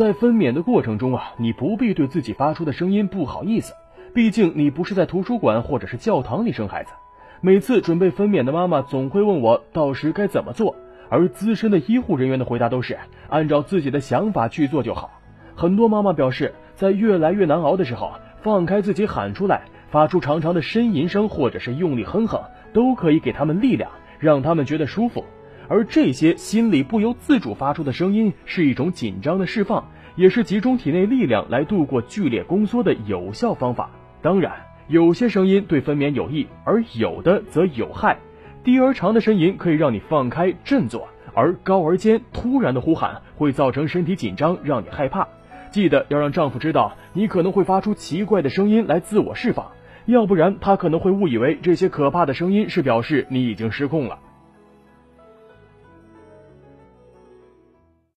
在分娩的过程中啊，你不必对自己发出的声音不好意思，毕竟你不是在图书馆或者是教堂里生孩子。每次准备分娩的妈妈总会问我到时该怎么做，而资深的医护人员的回答都是按照自己的想法去做就好。很多妈妈表示，在越来越难熬的时候，放开自己喊出来，发出长长的呻吟声，或者是用力哼哼，都可以给他们力量，让他们觉得舒服。而这些心里不由自主发出的声音，是一种紧张的释放，也是集中体内力量来度过剧烈宫缩的有效方法。当然。有些声音对分娩有益，而有的则有害。低而长的呻吟可以让你放开振作，而高而尖、突然的呼喊会造成身体紧张，让你害怕。记得要让丈夫知道，你可能会发出奇怪的声音来自我释放，要不然他可能会误以为这些可怕的声音是表示你已经失控了。